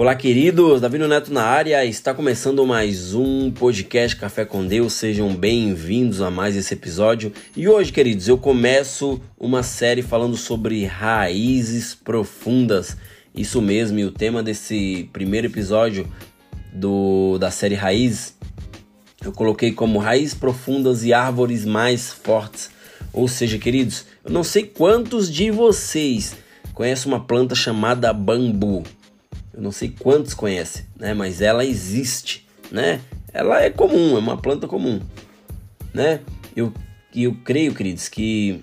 Olá, queridos. Davi Neto na área. Está começando mais um podcast Café com Deus. Sejam bem-vindos a mais esse episódio. E hoje, queridos, eu começo uma série falando sobre raízes profundas. Isso mesmo, e o tema desse primeiro episódio do da série Raízes eu coloquei como raízes profundas e árvores mais fortes. Ou seja, queridos, eu não sei quantos de vocês conhecem uma planta chamada bambu. Eu não sei quantos conhecem, né? Mas ela existe, né? Ela é comum, é uma planta comum, né? Eu, eu creio, queridos, que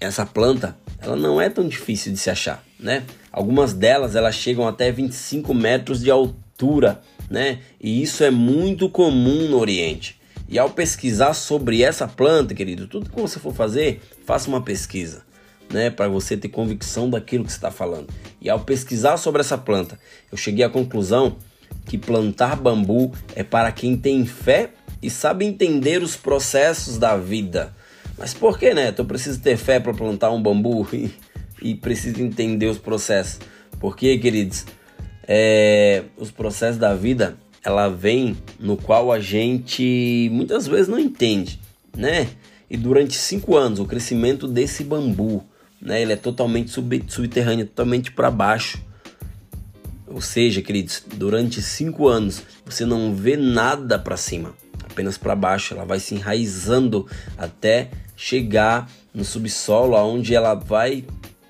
essa planta ela não é tão difícil de se achar, né? Algumas delas elas chegam até 25 metros de altura, né? E isso é muito comum no Oriente. E ao pesquisar sobre essa planta, querido, tudo que você for fazer, faça uma pesquisa né, para você ter convicção daquilo que está falando. E ao pesquisar sobre essa planta, eu cheguei à conclusão que plantar bambu é para quem tem fé e sabe entender os processos da vida. Mas por que, né? Eu preciso ter fé para plantar um bambu e, e preciso entender os processos. Porque, queridos, é, os processos da vida ela vem no qual a gente muitas vezes não entende, né? E durante cinco anos o crescimento desse bambu né? Ele é totalmente sub, subterrâneo, totalmente para baixo. Ou seja, queridos, durante cinco anos você não vê nada para cima, apenas para baixo. Ela vai se enraizando até chegar no subsolo, aonde ela vai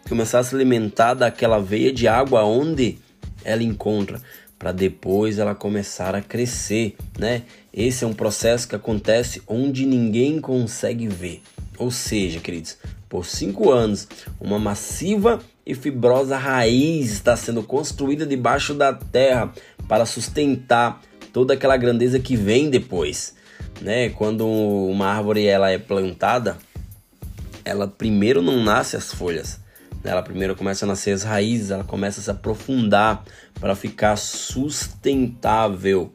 começar a se alimentar daquela veia de água onde ela encontra, para depois ela começar a crescer, né? Esse é um processo que acontece onde ninguém consegue ver. Ou seja, queridos, por cinco anos, uma massiva e fibrosa raiz está sendo construída debaixo da terra para sustentar toda aquela grandeza que vem depois. Né? Quando uma árvore ela é plantada, ela primeiro não nasce as folhas, né? ela primeiro começa a nascer as raízes, ela começa a se aprofundar para ficar sustentável,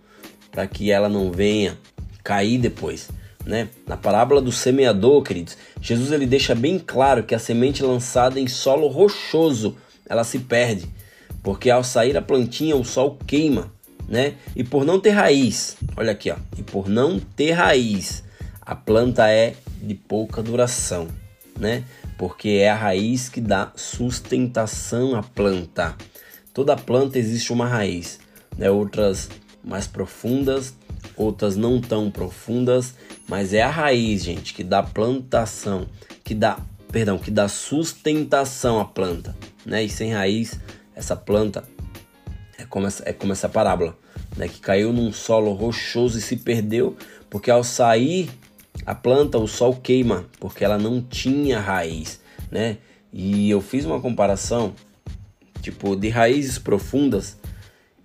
para que ela não venha cair depois né? Na parábola do semeador, queridos, Jesus ele deixa bem claro que a semente lançada em solo rochoso, ela se perde, porque ao sair a plantinha o sol queima, né? E por não ter raiz, olha aqui, ó, e por não ter raiz, a planta é de pouca duração, né? Porque é a raiz que dá sustentação à planta. Toda planta existe uma raiz, né? Outras mais profundas, outras não tão profundas, mas é a raiz, gente, que dá plantação, que dá, perdão, que dá sustentação à planta, né? E sem raiz, essa planta é como essa, é como essa parábola, né? Que caiu num solo rochoso e se perdeu, porque ao sair a planta, o sol queima, porque ela não tinha raiz, né? E eu fiz uma comparação, tipo, de raízes profundas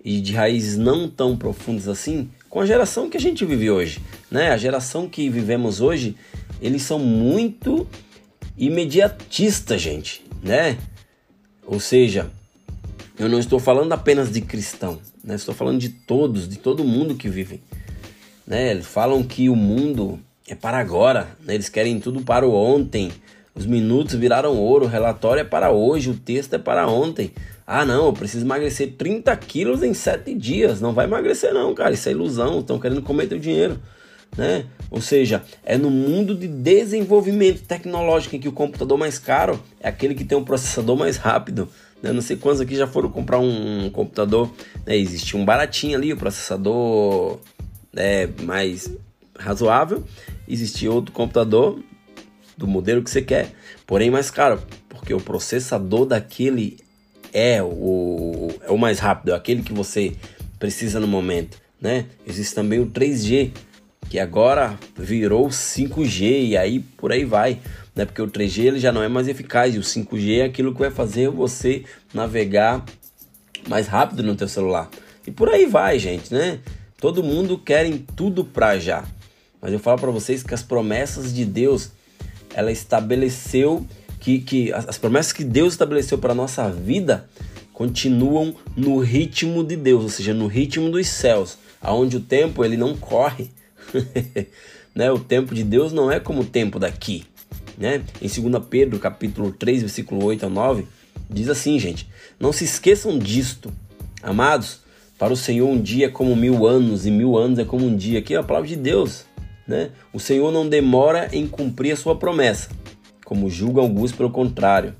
e de raízes não tão profundas assim, com a geração que a gente vive hoje, né? A geração que vivemos hoje, eles são muito imediatistas, gente, né? Ou seja, eu não estou falando apenas de cristão, né? Estou falando de todos, de todo mundo que vive, né? Eles falam que o mundo é para agora, né? Eles querem tudo para o ontem. Os minutos viraram ouro, o relatório é para hoje, o texto é para ontem. Ah, não, eu preciso emagrecer 30 quilos em 7 dias. Não vai emagrecer, não, cara. Isso é ilusão. Estão querendo comer teu dinheiro. Né? Ou seja, é no mundo de desenvolvimento tecnológico em que o computador mais caro é aquele que tem um processador mais rápido. Né? Não sei quantos aqui já foram comprar um, um computador. Né? Existe um baratinho ali, o processador é, mais razoável. Existe outro computador do modelo que você quer, porém mais caro, porque o processador daquele é o, é o mais rápido, é aquele que você precisa no momento, né? Existe também o 3G, que agora virou 5G e aí por aí vai, né? Porque o 3G ele já não é mais eficaz e o 5G é aquilo que vai fazer você navegar mais rápido no teu celular. E por aí vai, gente, né? Todo mundo quer tudo pra já. Mas eu falo para vocês que as promessas de Deus, ela estabeleceu que, que as promessas que Deus estabeleceu para a nossa vida continuam no ritmo de Deus, ou seja, no ritmo dos céus, aonde o tempo ele não corre. né? O tempo de Deus não é como o tempo daqui. Né? Em 2 Pedro, capítulo 3, versículo 8 a 9, diz assim, gente: Não se esqueçam disto. Amados, para o Senhor um dia é como mil anos, e mil anos é como um dia. Aqui é a palavra de Deus. Né? O Senhor não demora em cumprir a sua promessa, como julgam alguns pelo contrário.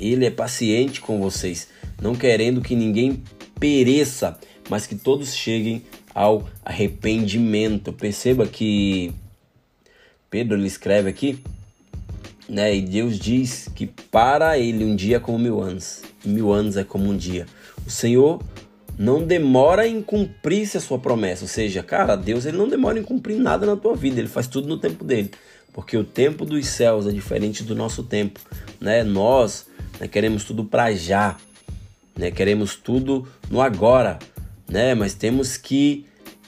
Ele é paciente com vocês, não querendo que ninguém pereça, mas que todos cheguem ao arrependimento. Perceba que Pedro ele escreve aqui, né? E Deus diz que para ele um dia é como mil anos, e mil anos é como um dia. O Senhor não demora em cumprir a sua promessa, ou seja, cara, Deus ele não demora em cumprir nada na tua vida, ele faz tudo no tempo dele, porque o tempo dos céus é diferente do nosso tempo, né? Nós né, queremos tudo para já, né? Queremos tudo no agora, né? Mas temos que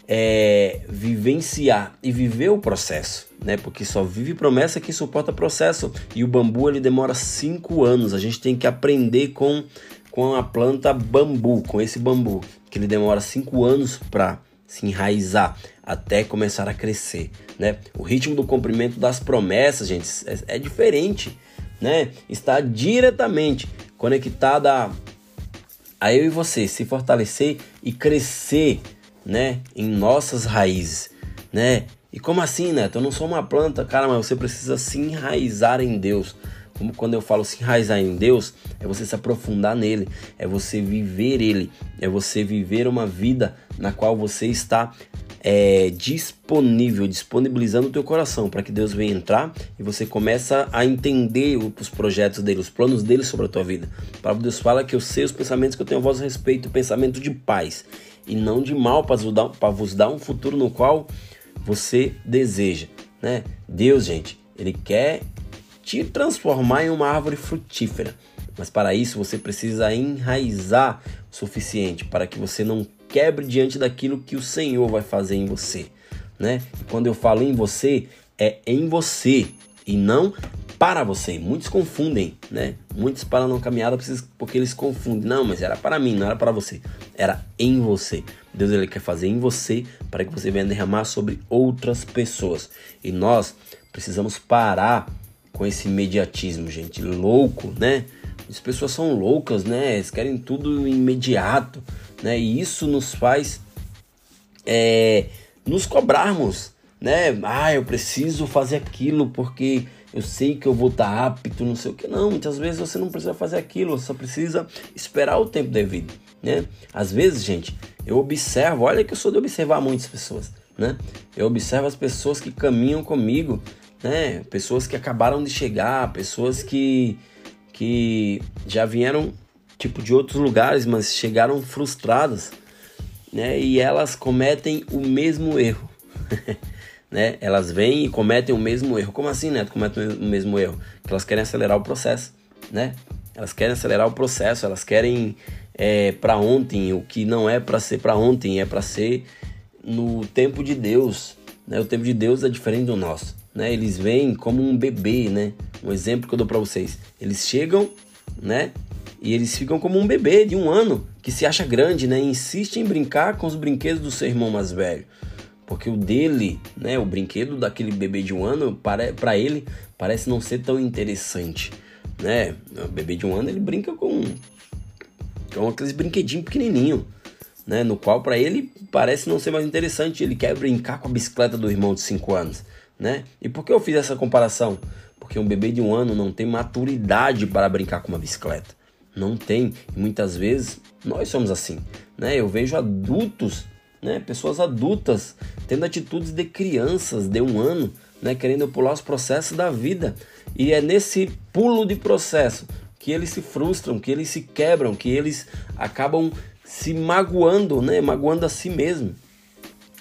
é, vivenciar e viver o processo, né? Porque só vive promessa quem suporta processo. E o bambu ele demora cinco anos. A gente tem que aprender com com a planta bambu, com esse bambu, que ele demora cinco anos para se enraizar até começar a crescer, né? O ritmo do cumprimento das promessas, gente, é, é diferente, né? Está diretamente conectada a eu e você se fortalecer e crescer, né, em nossas raízes, né? E como assim, Neto? Eu não sou uma planta, cara, mas você precisa se enraizar em Deus. Como quando eu falo se enraizar em Deus, é você se aprofundar nele, é você viver ele, é você viver uma vida na qual você está é, disponível, disponibilizando o teu coração para que Deus venha entrar e você começa a entender os projetos dele, os planos dele sobre a tua vida. A palavra de Deus fala que eu sei os pensamentos que eu tenho a vosso respeito, pensamento de paz e não de mal para vos dar, um futuro no qual você deseja, né? Deus, gente, ele quer te transformar em uma árvore frutífera. Mas para isso você precisa enraizar o suficiente para que você não quebre diante daquilo que o Senhor vai fazer em você, né? E quando eu falo em você, é em você e não para você. Muitos confundem, né? Muitos param na caminhada porque eles confundem. Não, mas era para mim, não era para você. Era em você. Deus ele quer fazer em você para que você venha derramar sobre outras pessoas. E nós precisamos parar com esse imediatismo, gente, louco, né? As pessoas são loucas, né? Eles querem tudo imediato, né? E isso nos faz é, nos cobrarmos, né? Ah, eu preciso fazer aquilo porque eu sei que eu vou estar apto, não sei o que. Não, muitas vezes você não precisa fazer aquilo, você só precisa esperar o tempo devido, né? Às vezes, gente, eu observo, olha que eu sou de observar muitas pessoas, né? Eu observo as pessoas que caminham comigo, né? Pessoas que acabaram de chegar, pessoas que que já vieram tipo de outros lugares, mas chegaram frustradas, né? E elas cometem o mesmo erro, né? Elas vêm e cometem o mesmo erro. Como assim, né? Cometem o mesmo erro? Que elas querem acelerar o processo, né? Elas querem acelerar o processo, elas querem é, para ontem o que não é para ser para ontem, é para ser no tempo de Deus, né? O tempo de Deus é diferente do nosso, né? Eles vêm como um bebê, né? Um exemplo que eu dou para vocês. Eles chegam, né? E eles ficam como um bebê de um ano que se acha grande, né? E insiste em brincar com os brinquedos do seu irmão mais velho. Porque o dele, né? O brinquedo daquele bebê de um ano, para ele, parece não ser tão interessante, né? O bebê de um ano ele brinca com, com aqueles brinquedinhos pequenininho, né? No qual para ele parece não ser mais interessante. Ele quer brincar com a bicicleta do irmão de 5 anos, né? E por que eu fiz essa comparação? Porque um bebê de um ano não tem maturidade para brincar com uma bicicleta. Não tem. E muitas vezes nós somos assim. Né? Eu vejo adultos, né? pessoas adultas, tendo atitudes de crianças de um ano, né? querendo pular os processos da vida. E é nesse pulo de processo que eles se frustram, que eles se quebram, que eles acabam se magoando, né? magoando a si mesmo.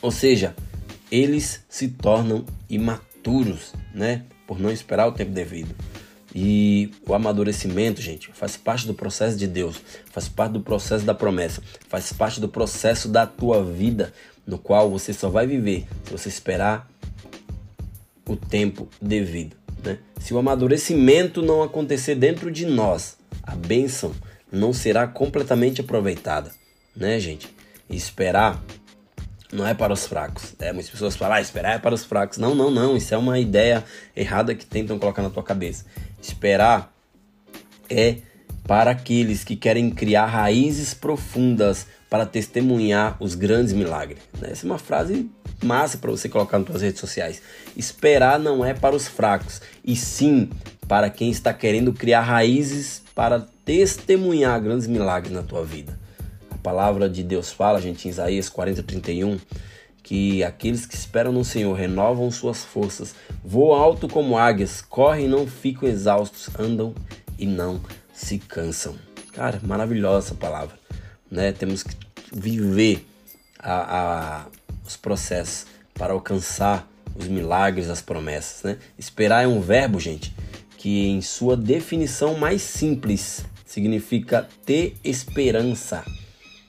Ou seja, eles se tornam imaturos, né? por não esperar o tempo devido. E o amadurecimento, gente, faz parte do processo de Deus, faz parte do processo da promessa, faz parte do processo da tua vida, no qual você só vai viver se você esperar o tempo devido. Né? Se o amadurecimento não acontecer dentro de nós, a bênção não será completamente aproveitada, né, gente? E esperar não é para os fracos. É, muitas pessoas falam, ah, esperar é para os fracos. Não, não, não. Isso é uma ideia errada que tentam colocar na tua cabeça. Esperar é para aqueles que querem criar raízes profundas para testemunhar os grandes milagres. Né? Essa é uma frase massa para você colocar nas suas redes sociais. Esperar não é para os fracos, e sim para quem está querendo criar raízes para testemunhar grandes milagres na tua vida. Palavra de Deus fala, gente, em Isaías 40, 31, que aqueles que esperam no Senhor renovam suas forças, voam alto como águias, correm e não ficam exaustos, andam e não se cansam. Cara, maravilhosa essa palavra. Né? Temos que viver a, a, os processos para alcançar os milagres, as promessas. Né? Esperar é um verbo, gente, que em sua definição mais simples significa ter esperança.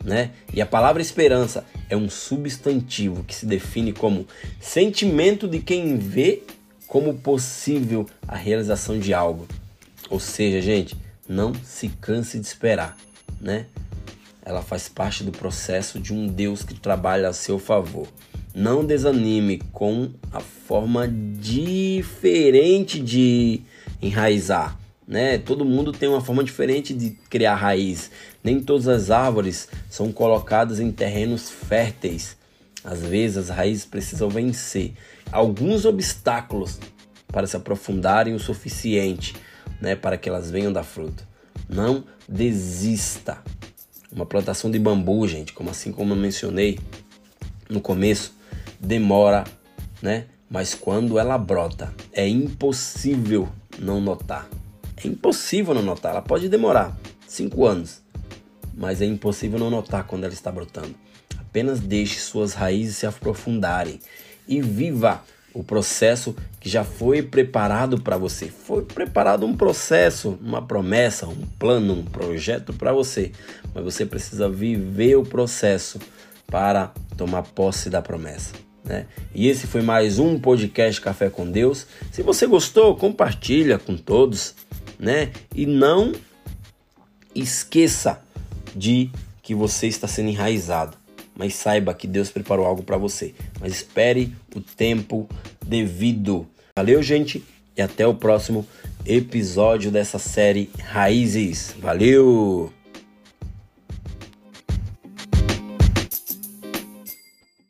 Né? E a palavra esperança é um substantivo que se define como sentimento de quem vê como possível a realização de algo. Ou seja, gente, não se canse de esperar, né? Ela faz parte do processo de um Deus que trabalha a seu favor. Não desanime com a forma diferente de enraizar, né? Todo mundo tem uma forma diferente de criar raiz. Nem todas as árvores são colocadas em terrenos férteis. Às vezes as raízes precisam vencer alguns obstáculos para se aprofundarem o suficiente né, para que elas venham dar fruto. Não desista. Uma plantação de bambu, gente, como assim como eu mencionei no começo, demora, né? Mas quando ela brota, é impossível não notar. É impossível não notar. Ela pode demorar cinco anos, mas é impossível não notar quando ela está brotando. Apenas deixe suas raízes se aprofundarem e viva o processo que já foi preparado para você. Foi preparado um processo, uma promessa, um plano, um projeto para você, mas você precisa viver o processo para tomar posse da promessa. Né? E esse foi mais um podcast Café com Deus. Se você gostou, compartilha com todos, né? E não esqueça de que você está sendo enraizado mas saiba que Deus preparou algo para você. Mas espere o tempo devido. Valeu, gente, e até o próximo episódio dessa série Raízes. Valeu!